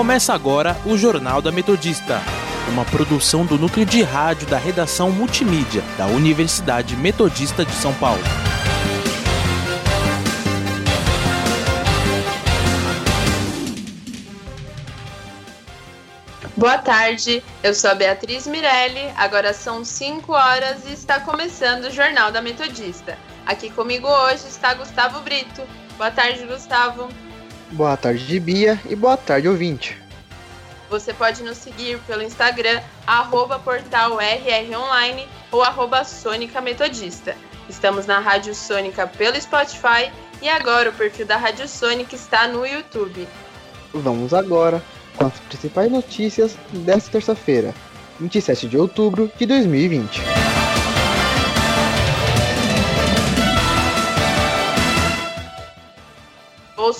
Começa agora o Jornal da Metodista, uma produção do núcleo de rádio da redação multimídia da Universidade Metodista de São Paulo. Boa tarde, eu sou a Beatriz Mirelli, agora são 5 horas e está começando o Jornal da Metodista. Aqui comigo hoje está Gustavo Brito. Boa tarde, Gustavo. Boa tarde, Bia, e boa tarde, ouvinte. Você pode nos seguir pelo Instagram, arroba portal ou arroba Sônica Metodista. Estamos na Rádio Sônica pelo Spotify e agora o perfil da Rádio Sônica está no YouTube. Vamos agora com as principais notícias desta terça-feira, 27 de outubro de 2020.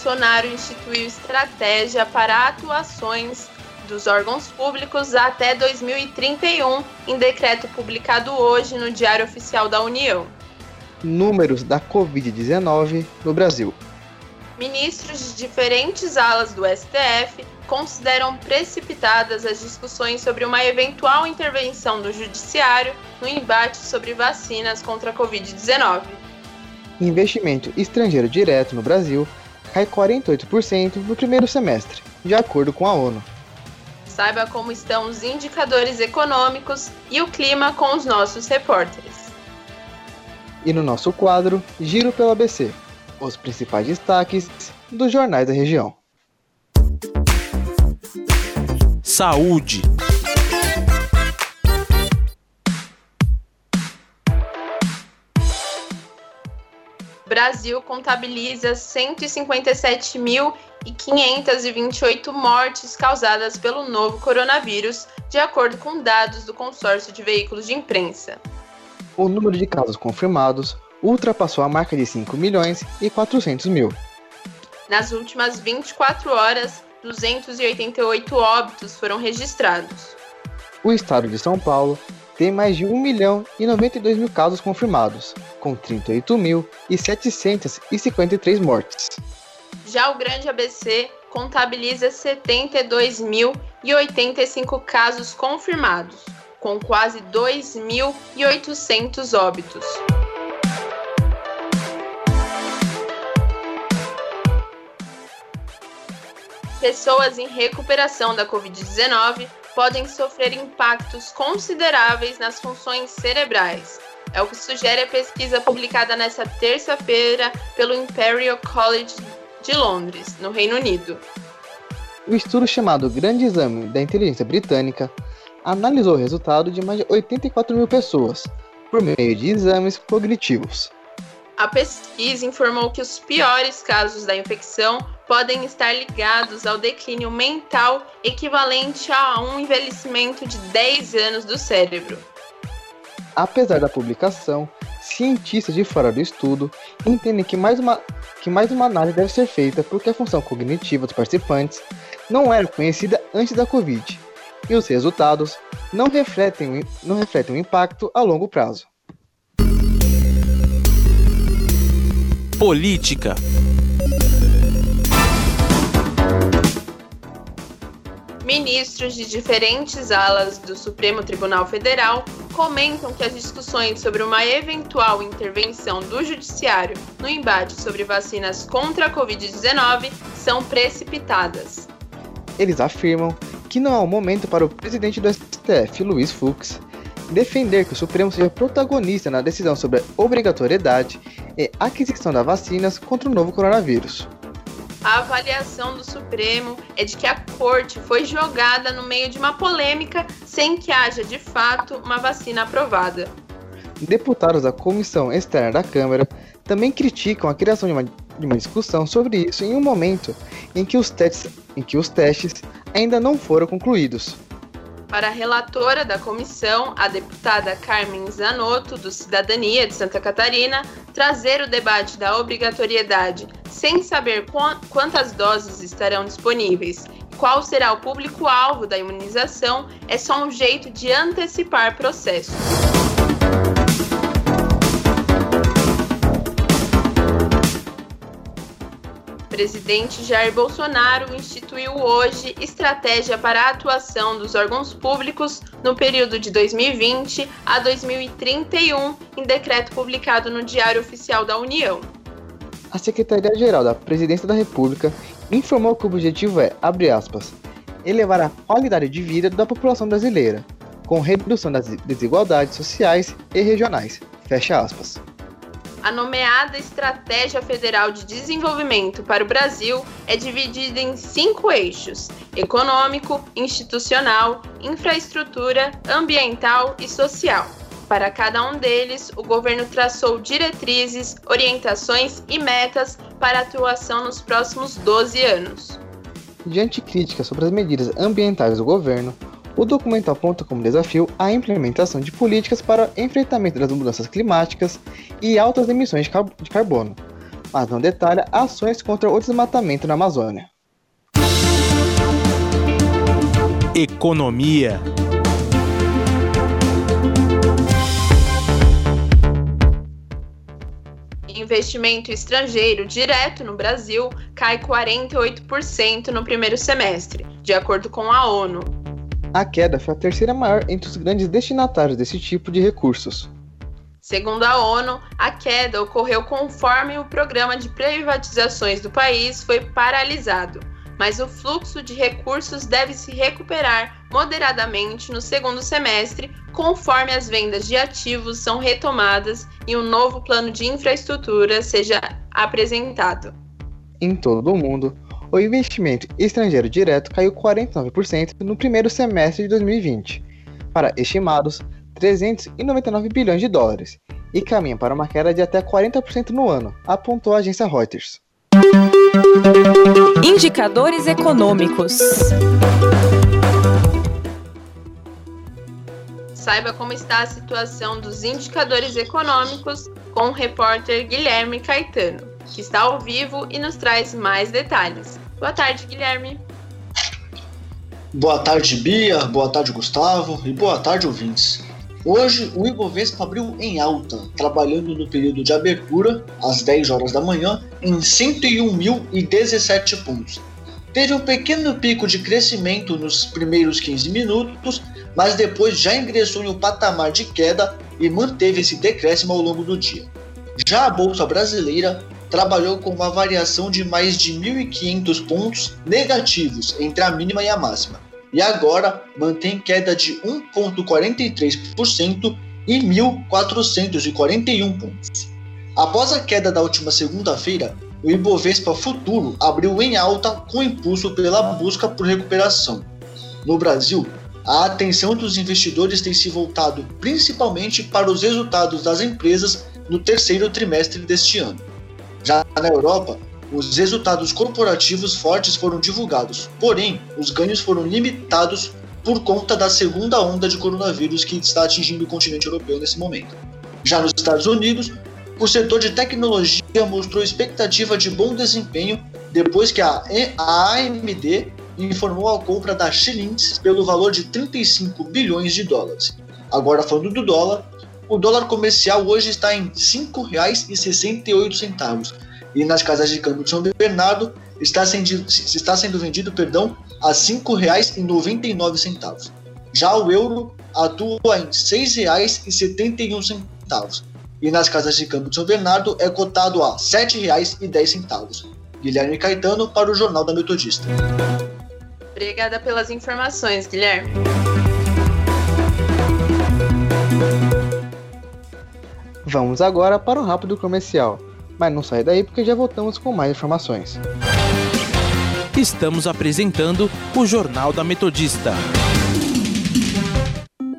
Bolsonaro instituiu estratégia para atuações dos órgãos públicos até 2031, em decreto publicado hoje no Diário Oficial da União. Números da Covid-19 no Brasil. Ministros de diferentes alas do STF consideram precipitadas as discussões sobre uma eventual intervenção do Judiciário no embate sobre vacinas contra a Covid-19. Investimento estrangeiro direto no Brasil cai 48% no primeiro semestre, de acordo com a ONU. Saiba como estão os indicadores econômicos e o clima com os nossos repórteres. E no nosso quadro, Giro pelo ABC, os principais destaques dos jornais da região. Saúde. Brasil contabiliza 157.528 mortes causadas pelo novo coronavírus, de acordo com dados do consórcio de veículos de imprensa. O número de casos confirmados ultrapassou a marca de 5 milhões e 400 mil. Nas últimas 24 horas, 288 óbitos foram registrados. O estado de São Paulo tem mais de 1 milhão e 92 mil casos confirmados, com 38 mil e 753 mortes. Já o Grande ABC contabiliza 72.085 casos confirmados, com quase 2.800 óbitos. Pessoas em recuperação da Covid-19 podem sofrer impactos consideráveis nas funções cerebrais. É o que sugere a pesquisa publicada nesta terça-feira pelo Imperial College de Londres, no Reino Unido. O estudo chamado Grande Exame da Inteligência Britânica analisou o resultado de mais de 84 mil pessoas por meio de exames cognitivos. A pesquisa informou que os piores casos da infecção podem estar ligados ao declínio mental equivalente a um envelhecimento de 10 anos do cérebro. Apesar da publicação, cientistas de fora do estudo entendem que mais uma, que mais uma análise deve ser feita porque a função cognitiva dos participantes não era conhecida antes da Covid e os resultados não refletem, não refletem o impacto a longo prazo. Política. Ministros de diferentes alas do Supremo Tribunal Federal comentam que as discussões sobre uma eventual intervenção do Judiciário no embate sobre vacinas contra a Covid-19 são precipitadas. Eles afirmam que não há um momento para o presidente do STF, Luiz Fux, defender que o Supremo seja protagonista na decisão sobre a obrigatoriedade e aquisição das vacinas contra o novo coronavírus. A avaliação do Supremo é de que a corte foi jogada no meio de uma polêmica sem que haja de fato uma vacina aprovada. Deputados da Comissão Externa da Câmara também criticam a criação de uma, de uma discussão sobre isso em um momento em que, os testes, em que os testes ainda não foram concluídos. Para a relatora da comissão, a deputada Carmen Zanotto, do Cidadania de Santa Catarina, trazer o debate da obrigatoriedade sem saber quantas doses estarão disponíveis e qual será o público-alvo da imunização é só um jeito de antecipar processo. Presidente Jair Bolsonaro instituiu hoje estratégia para a atuação dos órgãos públicos no período de 2020 a 2031, em decreto publicado no Diário Oficial da União. A Secretaria-Geral da Presidência da República informou que o objetivo é, abre aspas, elevar a qualidade de vida da população brasileira, com redução das desigualdades sociais e regionais. Fecha aspas. A nomeada Estratégia Federal de Desenvolvimento para o Brasil é dividida em cinco eixos: econômico, institucional, infraestrutura, ambiental e social. Para cada um deles, o governo traçou diretrizes, orientações e metas para atuação nos próximos 12 anos. Diante críticas sobre as medidas ambientais do governo, o documento aponta como desafio a implementação de políticas para enfrentamento das mudanças climáticas e altas emissões de carbono, mas não detalha ações contra o desmatamento na Amazônia. Economia. investimento estrangeiro direto no Brasil cai 48% no primeiro semestre, de acordo com a ONU. A queda foi a terceira maior entre os grandes destinatários desse tipo de recursos. Segundo a ONU, a queda ocorreu conforme o programa de privatizações do país foi paralisado, mas o fluxo de recursos deve se recuperar moderadamente no segundo semestre, conforme as vendas de ativos são retomadas e um novo plano de infraestrutura seja apresentado. Em todo o mundo, o investimento estrangeiro direto caiu 49% no primeiro semestre de 2020, para estimados 399 bilhões de dólares, e caminha para uma queda de até 40% no ano, apontou a agência Reuters. Indicadores econômicos. Saiba como está a situação dos indicadores econômicos com o repórter Guilherme Caetano, que está ao vivo e nos traz mais detalhes. Boa tarde, Guilherme. Boa tarde, Bia. Boa tarde, Gustavo. E boa tarde, ouvintes. Hoje, o Ibovespa abriu em alta, trabalhando no período de abertura, às 10 horas da manhã, em 101.017 pontos. Teve um pequeno pico de crescimento nos primeiros 15 minutos, mas depois já ingressou em um patamar de queda e manteve esse decréscimo ao longo do dia. Já a Bolsa Brasileira trabalhou com uma variação de mais de 1.500 pontos negativos entre a mínima e a máxima e agora mantém queda de 1,43% e 1.441 pontos. Após a queda da última segunda-feira, o Ibovespa Futuro abriu em alta com impulso pela busca por recuperação. No Brasil, a atenção dos investidores tem se voltado principalmente para os resultados das empresas no terceiro trimestre deste ano. Já na Europa, os resultados corporativos fortes foram divulgados, porém, os ganhos foram limitados por conta da segunda onda de coronavírus que está atingindo o continente europeu nesse momento. Já nos Estados Unidos, o setor de tecnologia mostrou expectativa de bom desempenho depois que a AMD informou a compra da Xilinx pelo valor de 35 bilhões de dólares. Agora falando do dólar, o dólar comercial hoje está em R$ 5,68 e nas casas de câmbio de São Bernardo está sendo, está sendo vendido perdão, a R$ 5,99. Já o euro atua em R$ 6,71 e nas casas de câmbio de São Bernardo é cotado a R$ 7,10. Guilherme Caetano para o Jornal da Metodista. Obrigada pelas informações, Guilherme. Vamos agora para o rápido comercial. Mas não sai daí porque já voltamos com mais informações. Estamos apresentando o Jornal da Metodista.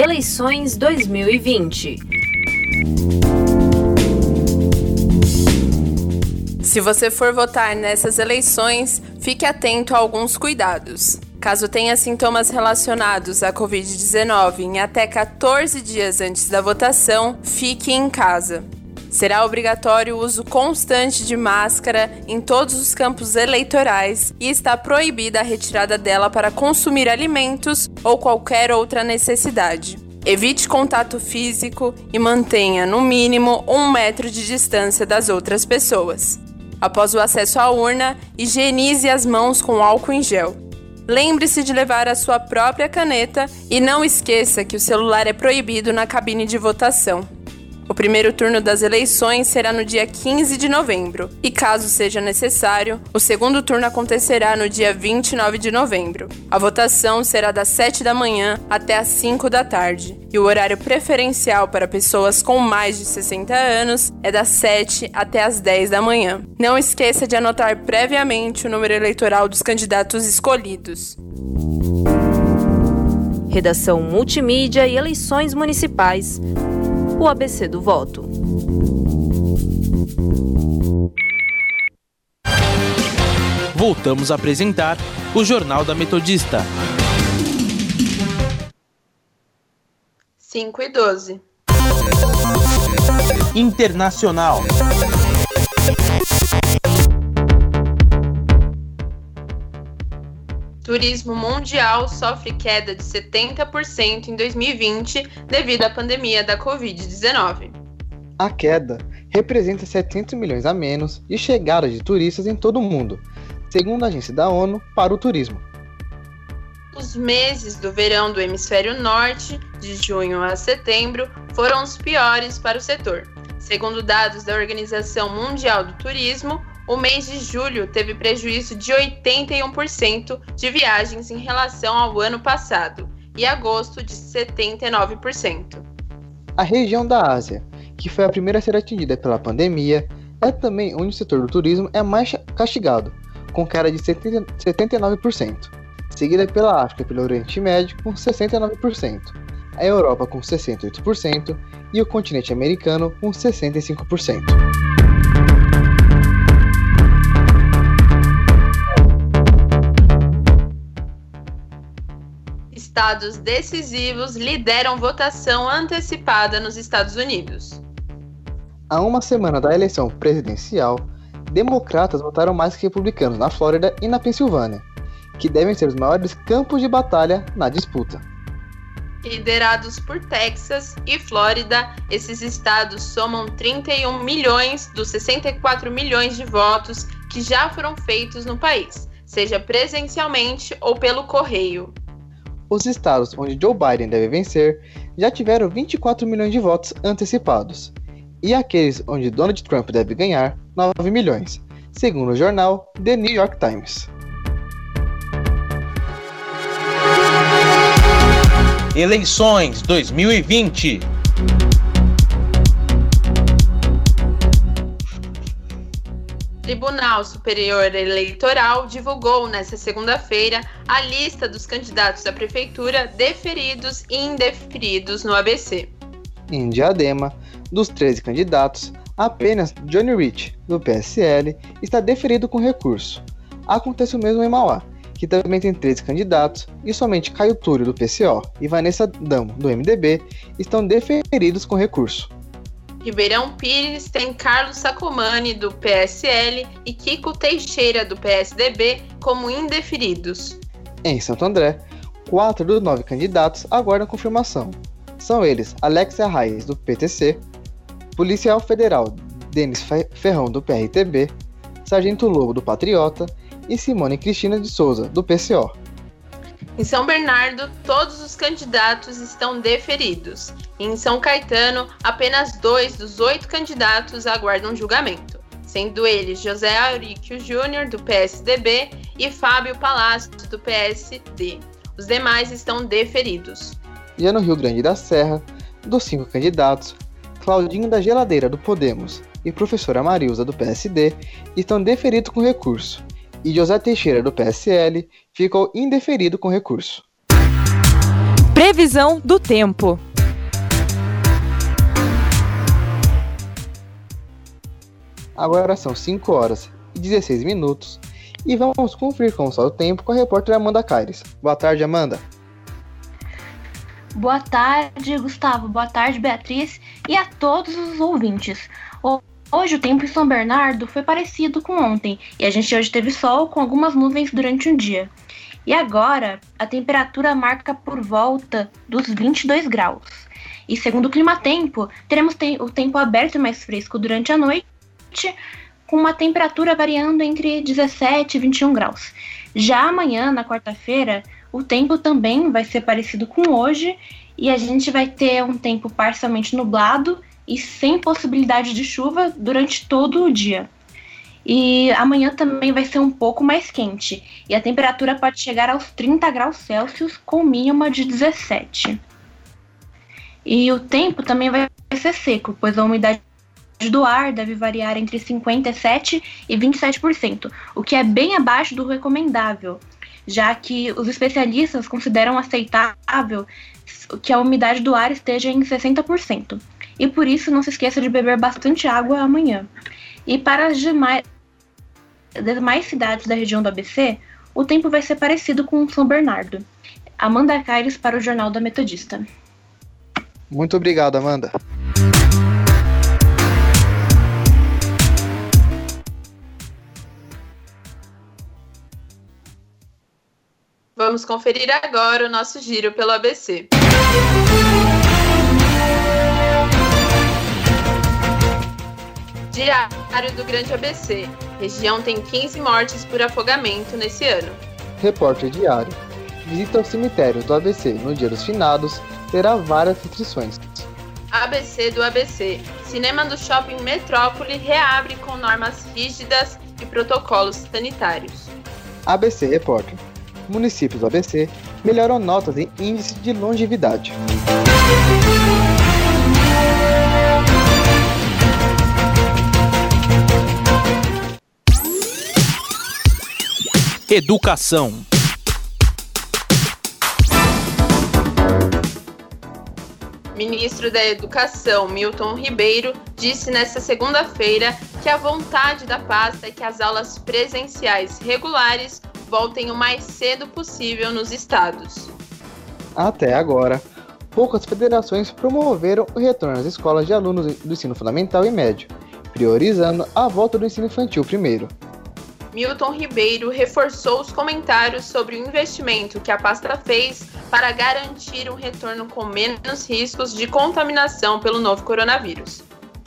Eleições 2020. Se você for votar nessas eleições, fique atento a alguns cuidados. Caso tenha sintomas relacionados à Covid-19 em até 14 dias antes da votação, fique em casa. Será obrigatório o uso constante de máscara em todos os campos eleitorais e está proibida a retirada dela para consumir alimentos ou qualquer outra necessidade. Evite contato físico e mantenha, no mínimo, um metro de distância das outras pessoas. Após o acesso à urna, higienize as mãos com álcool em gel. Lembre-se de levar a sua própria caneta e não esqueça que o celular é proibido na cabine de votação. O primeiro turno das eleições será no dia 15 de novembro, e caso seja necessário, o segundo turno acontecerá no dia 29 de novembro. A votação será das 7 da manhã até as 5 da tarde, e o horário preferencial para pessoas com mais de 60 anos é das 7 até as 10 da manhã. Não esqueça de anotar previamente o número eleitoral dos candidatos escolhidos. Redação Multimídia e Eleições Municipais o ABC do voto. Voltamos a apresentar o Jornal da Metodista. 5 e 12. Internacional. Turismo mundial sofre queda de 70% em 2020 devido à pandemia da Covid-19. A queda representa 700 milhões a menos de chegada de turistas em todo o mundo, segundo a agência da ONU para o Turismo. Os meses do verão do hemisfério norte, de junho a setembro, foram os piores para o setor. Segundo dados da Organização Mundial do Turismo, o mês de julho teve prejuízo de 81% de viagens em relação ao ano passado e agosto de 79%. A região da Ásia, que foi a primeira a ser atingida pela pandemia, é também onde o setor do turismo é mais castigado, com queda de 79%, seguida pela África e pelo Oriente Médio com 69%, a Europa com 68% e o continente americano com 65%. Estados decisivos lideram votação antecipada nos Estados Unidos. Há uma semana da eleição presidencial, democratas votaram mais que republicanos na Flórida e na Pensilvânia, que devem ser os maiores campos de batalha na disputa. Liderados por Texas e Flórida, esses estados somam 31 milhões dos 64 milhões de votos que já foram feitos no país, seja presencialmente ou pelo correio. Os estados onde Joe Biden deve vencer já tiveram 24 milhões de votos antecipados, e aqueles onde Donald Trump deve ganhar 9 milhões, segundo o jornal The New York Times. Eleições 2020 Tribunal Superior Eleitoral divulgou nesta segunda-feira a lista dos candidatos à prefeitura deferidos e indeferidos no ABC. Em Diadema, dos 13 candidatos, apenas Johnny Rich, do PSL, está deferido com recurso. Acontece o mesmo em Mauá, que também tem 13 candidatos, e somente Caio Túlio, do PCO, e Vanessa Damo, do MDB, estão deferidos com recurso. Ribeirão Pires tem Carlos Sacomani, do PSL, e Kiko Teixeira, do PSDB, como indeferidos. Em Santo André, quatro dos nove candidatos aguardam confirmação. São eles Alexia Reis, do PTC, Policial Federal Denis Ferrão, do PRTB, Sargento Lobo, do Patriota e Simone Cristina de Souza, do PCO. Em São Bernardo, todos os candidatos estão deferidos. E em São Caetano, apenas dois dos oito candidatos aguardam julgamento, sendo eles José Auríquio Júnior, do PSDB, e Fábio Palácio, do PSD. Os demais estão deferidos. Já no Rio Grande da Serra, dos cinco candidatos, Claudinho da Geladeira, do Podemos, e professora Marilza, do PSD, estão deferidos com recurso e José Teixeira, do PSL, ficou indeferido com recurso. Previsão do tempo. Agora são 5 horas e 16 minutos e vamos conferir está o tempo com a repórter Amanda Caires. Boa tarde, Amanda. Boa tarde, Gustavo. Boa tarde, Beatriz e a todos os ouvintes. Hoje o tempo em São Bernardo foi parecido com ontem e a gente hoje teve sol com algumas nuvens durante o dia. E agora a temperatura marca por volta dos 22 graus. E segundo o clima tempo, teremos o tempo aberto e mais fresco durante a noite, com uma temperatura variando entre 17 e 21 graus. Já amanhã, na quarta-feira, o tempo também vai ser parecido com hoje e a gente vai ter um tempo parcialmente nublado e sem possibilidade de chuva durante todo o dia. E amanhã também vai ser um pouco mais quente e a temperatura pode chegar aos 30 graus Celsius com mínima de 17. E o tempo também vai ser seco, pois a umidade do ar deve variar entre 57% e 27%, o que é bem abaixo do recomendável, já que os especialistas consideram aceitável que a umidade do ar esteja em 60%. E por isso não se esqueça de beber bastante água amanhã. E para as demais, demais cidades da região do ABC, o tempo vai ser parecido com São Bernardo. Amanda Caires para o Jornal da Metodista. Muito obrigado, Amanda. Vamos conferir agora o nosso giro pelo ABC. Diário do Grande ABC. Região tem 15 mortes por afogamento nesse ano. Repórter Diário. Visita ao cemitério do ABC no Dia dos Finados terá várias restrições. ABC do ABC. Cinema do Shopping Metrópole reabre com normas rígidas e protocolos sanitários. ABC Repórter municípios do ABC melhoram notas em índice de longevidade. Educação. Ministro da Educação, Milton Ribeiro, disse nesta segunda-feira que a vontade da pasta é que as aulas presenciais regulares voltem o mais cedo possível nos estados. Até agora, poucas federações promoveram o retorno às escolas de alunos do ensino fundamental e médio, priorizando a volta do ensino infantil primeiro. Milton Ribeiro reforçou os comentários sobre o investimento que a pasta fez para garantir um retorno com menos riscos de contaminação pelo novo coronavírus.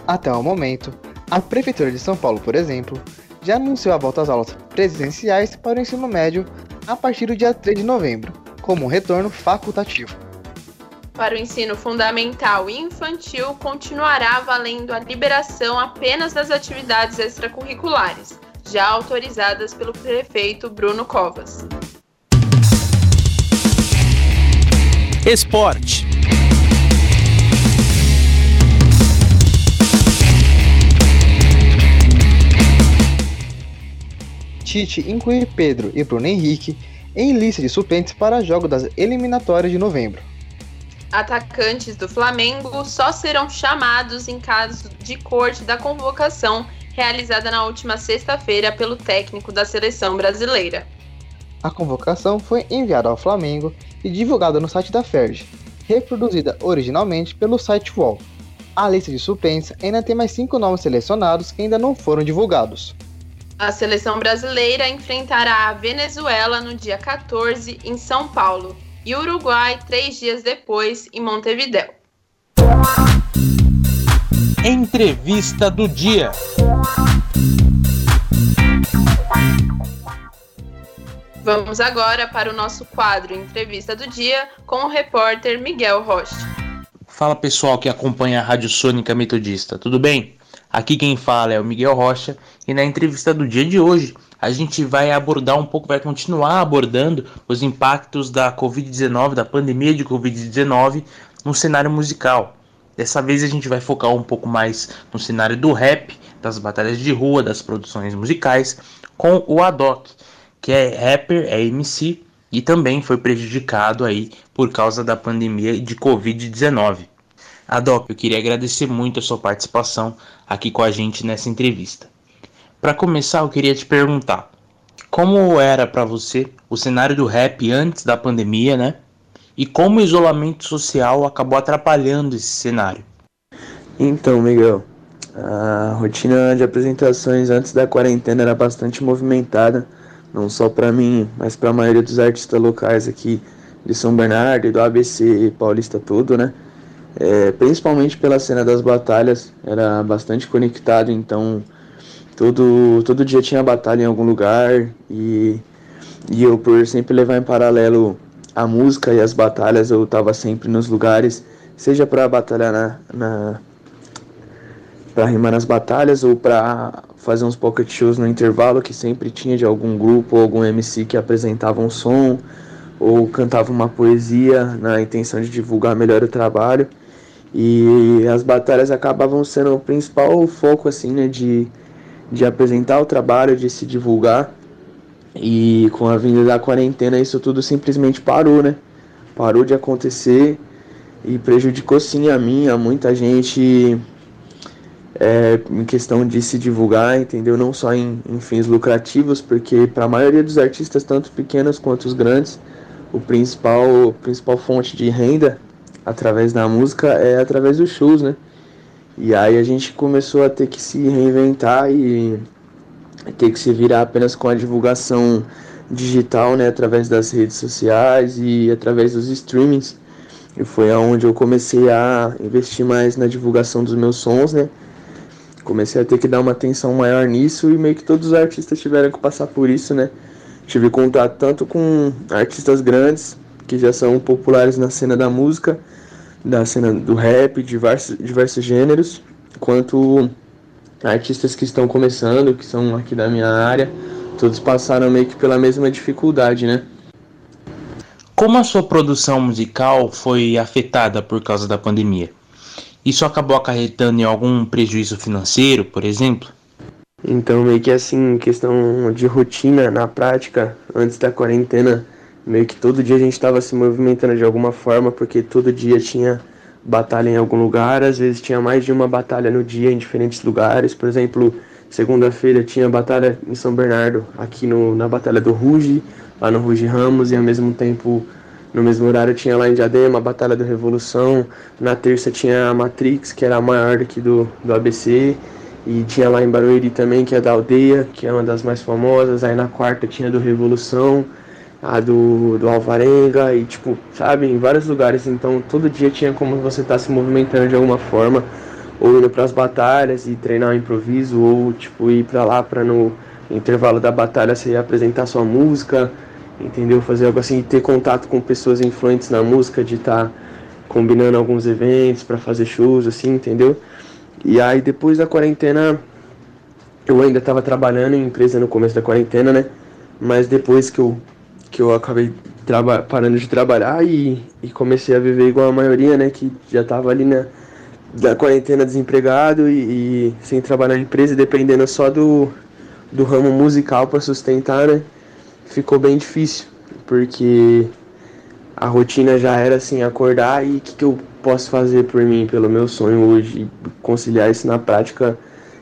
Até o momento, a Prefeitura de São Paulo, por exemplo, já anunciou a volta às aulas presenciais para o ensino médio a partir do dia 3 de novembro, como um retorno facultativo. Para o ensino fundamental e infantil, continuará valendo a liberação apenas das atividades extracurriculares, já autorizadas pelo prefeito Bruno Covas. Esporte. Tite inclui Pedro e Bruno Henrique em lista de suplentes para jogos das eliminatórias de novembro. Atacantes do Flamengo só serão chamados em caso de corte da convocação realizada na última sexta-feira pelo técnico da seleção brasileira. A convocação foi enviada ao Flamengo e divulgada no site da Ferg, reproduzida originalmente pelo site Wall. A lista de suplentes ainda tem mais cinco nomes selecionados que ainda não foram divulgados. A seleção brasileira enfrentará a Venezuela no dia 14 em São Paulo e o Uruguai três dias depois em Montevideo. Entrevista do dia. Vamos agora para o nosso quadro Entrevista do Dia com o repórter Miguel Rocha. Fala pessoal que acompanha a Rádio Sônica Metodista, tudo bem? Aqui quem fala é o Miguel Rocha e na entrevista do dia de hoje a gente vai abordar um pouco, vai continuar abordando os impactos da Covid-19, da pandemia de Covid-19 no cenário musical. Dessa vez a gente vai focar um pouco mais no cenário do rap, das batalhas de rua, das produções musicais, com o Adoc, que é rapper, é MC e também foi prejudicado aí por causa da pandemia de Covid-19. Adop, eu queria agradecer muito a sua participação aqui com a gente nessa entrevista. Para começar, eu queria te perguntar: como era para você o cenário do rap antes da pandemia, né? E como o isolamento social acabou atrapalhando esse cenário? Então, Miguel, a rotina de apresentações antes da quarentena era bastante movimentada, não só para mim, mas para a maioria dos artistas locais aqui de São Bernardo e do ABC Paulista todo, né? É, principalmente pela cena das batalhas, era bastante conectado, então todo, todo dia tinha batalha em algum lugar e, e eu por sempre levar em paralelo a música e as batalhas, eu estava sempre nos lugares, seja para batalhar na, na para rimar nas batalhas ou para fazer uns pocket shows no intervalo que sempre tinha de algum grupo ou algum MC que apresentava um som ou cantava uma poesia na intenção de divulgar melhor o trabalho. E as batalhas acabavam sendo o principal foco assim, né, de, de apresentar o trabalho, de se divulgar. E com a vinda da quarentena isso tudo simplesmente parou, né? Parou de acontecer e prejudicou sim a mim, a muita gente é, em questão de se divulgar, entendeu? Não só em, em fins lucrativos, porque para a maioria dos artistas, tanto pequenos quanto os grandes, o principal, a principal fonte de renda através da música é através dos shows, né? E aí a gente começou a ter que se reinventar e ter que se virar apenas com a divulgação digital, né, através das redes sociais e através dos streamings. E foi aonde eu comecei a investir mais na divulgação dos meus sons, né? Comecei a ter que dar uma atenção maior nisso e meio que todos os artistas tiveram que passar por isso, né? Tive contato tanto com artistas grandes, que já são populares na cena da música, da cena do rap, diversos, diversos gêneros, quanto artistas que estão começando, que são aqui da minha área, todos passaram meio que pela mesma dificuldade, né? Como a sua produção musical foi afetada por causa da pandemia? Isso acabou acarretando em algum prejuízo financeiro, por exemplo? Então, meio que assim, questão de rotina na prática, antes da quarentena, meio que todo dia a gente estava se movimentando de alguma forma, porque todo dia tinha batalha em algum lugar, às vezes tinha mais de uma batalha no dia em diferentes lugares. Por exemplo, segunda-feira tinha batalha em São Bernardo, aqui no, na Batalha do Ruge, lá no Ruge Ramos, e ao mesmo tempo, no mesmo horário, tinha lá em Diadema a Batalha da Revolução. Na terça tinha a Matrix, que era a maior daqui do, do ABC. E tinha lá em Barueri também, que é da Aldeia, que é uma das mais famosas. Aí na quarta tinha do Revolução, a do, do Alvarenga, e tipo, sabe, em vários lugares. Então todo dia tinha como você estar tá se movimentando de alguma forma, ou indo para as batalhas e treinar o improviso, ou tipo, ir para lá para no intervalo da batalha você apresentar sua música, entendeu? Fazer algo assim, ter contato com pessoas influentes na música, de estar tá combinando alguns eventos para fazer shows, assim, entendeu? E aí depois da quarentena, eu ainda estava trabalhando em empresa no começo da quarentena, né? Mas depois que eu, que eu acabei parando de trabalhar e, e comecei a viver igual a maioria, né? Que já estava ali na da quarentena desempregado e, e, sem trabalhar em empresa, dependendo só do, do ramo musical para sustentar, né? Ficou bem difícil, porque a rotina já era assim, acordar e o que, que eu posso fazer por mim, pelo meu sonho hoje, conciliar isso na prática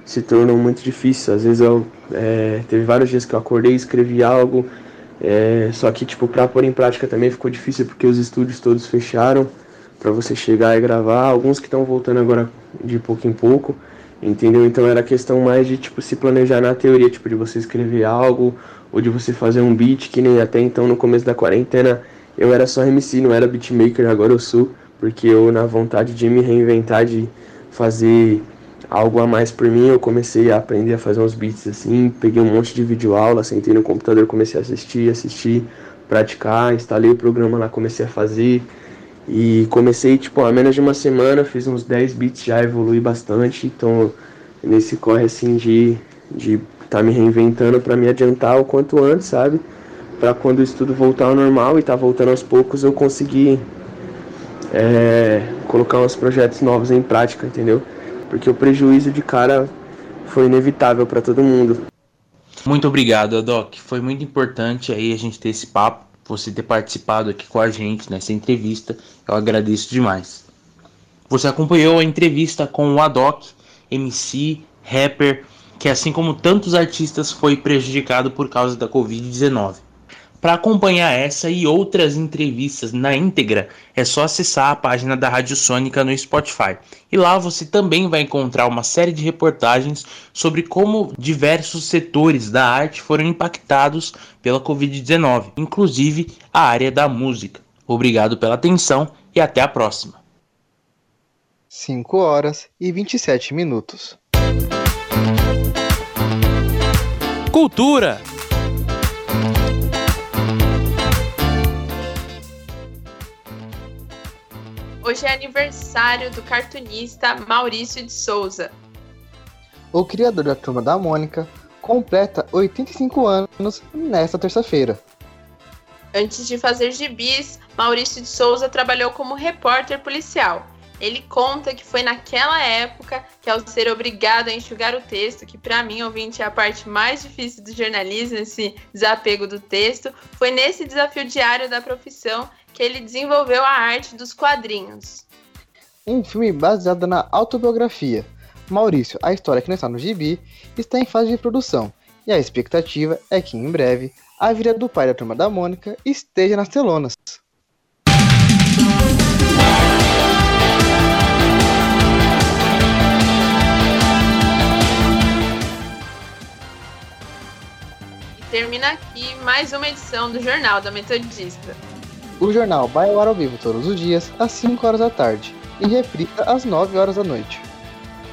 se tornou muito difícil. Às vezes eu é, teve vários dias que eu acordei, escrevi algo, é, só que tipo para pôr em prática também ficou difícil porque os estúdios todos fecharam para você chegar e gravar. Alguns que estão voltando agora de pouco em pouco, entendeu? Então era questão mais de tipo se planejar na teoria, tipo de você escrever algo ou de você fazer um beat que nem até então no começo da quarentena eu era só MC, não era beatmaker, agora eu sou porque eu, na vontade de me reinventar, de fazer algo a mais por mim, eu comecei a aprender a fazer uns beats assim, peguei um monte de vídeo aula, sentei no computador, comecei a assistir, assistir, praticar, instalei o programa lá, comecei a fazer. E comecei, tipo, a menos de uma semana, fiz uns 10 beats já, evolui bastante. Então, nesse corre, assim, de de tá me reinventando para me adiantar o quanto antes, sabe? Para quando o estudo voltar ao normal e tá voltando aos poucos, eu conseguir é, colocar uns projetos novos em prática, entendeu? Porque o prejuízo de cara foi inevitável para todo mundo. Muito obrigado, Doc. Foi muito importante aí a gente ter esse papo, você ter participado aqui com a gente nessa entrevista. Eu agradeço demais. Você acompanhou a entrevista com o Adoc, MC, rapper, que assim como tantos artistas foi prejudicado por causa da Covid-19. Para acompanhar essa e outras entrevistas na íntegra, é só acessar a página da Rádio Sônica no Spotify. E lá você também vai encontrar uma série de reportagens sobre como diversos setores da arte foram impactados pela Covid-19, inclusive a área da música. Obrigado pela atenção e até a próxima. 5 horas e 27 minutos. Cultura. Hoje é aniversário do cartunista Maurício de Souza. O criador da Turma da Mônica completa 85 anos nesta terça-feira. Antes de fazer gibis, Maurício de Souza trabalhou como repórter policial. Ele conta que foi naquela época que, ao ser obrigado a enxugar o texto, que para mim, ouvinte, é a parte mais difícil do jornalismo, esse desapego do texto, foi nesse desafio diário da profissão que ele desenvolveu a arte dos quadrinhos. Um filme baseado na autobiografia. Maurício, a história que não está no gibi, está em fase de produção, e a expectativa é que em breve a vida do pai da turma da Mônica esteja nas telonas. E termina aqui mais uma edição do Jornal da Metodista. O jornal vai ao ar ao vivo todos os dias, às 5 horas da tarde, e reprisa às 9 horas da noite.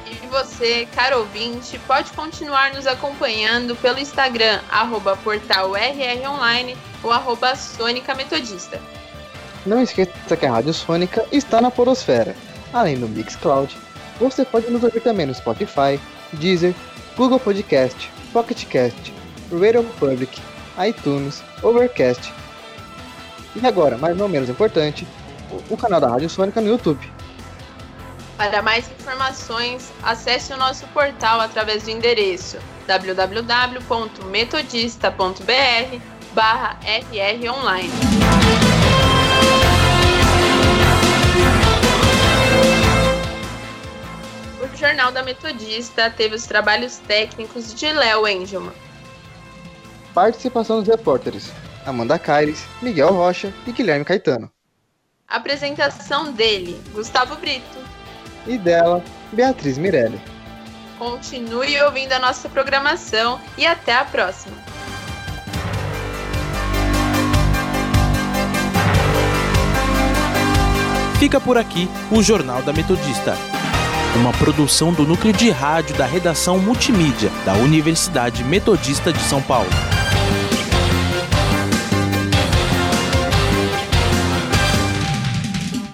E você, caro ouvinte, pode continuar nos acompanhando pelo Instagram, arroba portal RROnline ou arroba Sônica Metodista. Não esqueça que a Rádio Sônica está na Podosfera. Além do Mixcloud, você pode nos ouvir também no Spotify, Deezer, Google Podcast, Pocket Cast, Radio Public, iTunes, Overcast e agora, mas não menos importante, o canal da Rádio Sônica no YouTube. Para mais informações, acesse o nosso portal através do endereço www.metodista.br barra rronline. O Jornal da Metodista teve os trabalhos técnicos de Léo Engelman. Participação dos repórteres Amanda Caires, Miguel Rocha e Guilherme Caetano. Apresentação dele, Gustavo Brito. E dela, Beatriz Mirelli. Continue ouvindo a nossa programação e até a próxima. Fica por aqui o Jornal da Metodista. Uma produção do núcleo de rádio da redação multimídia da Universidade Metodista de São Paulo.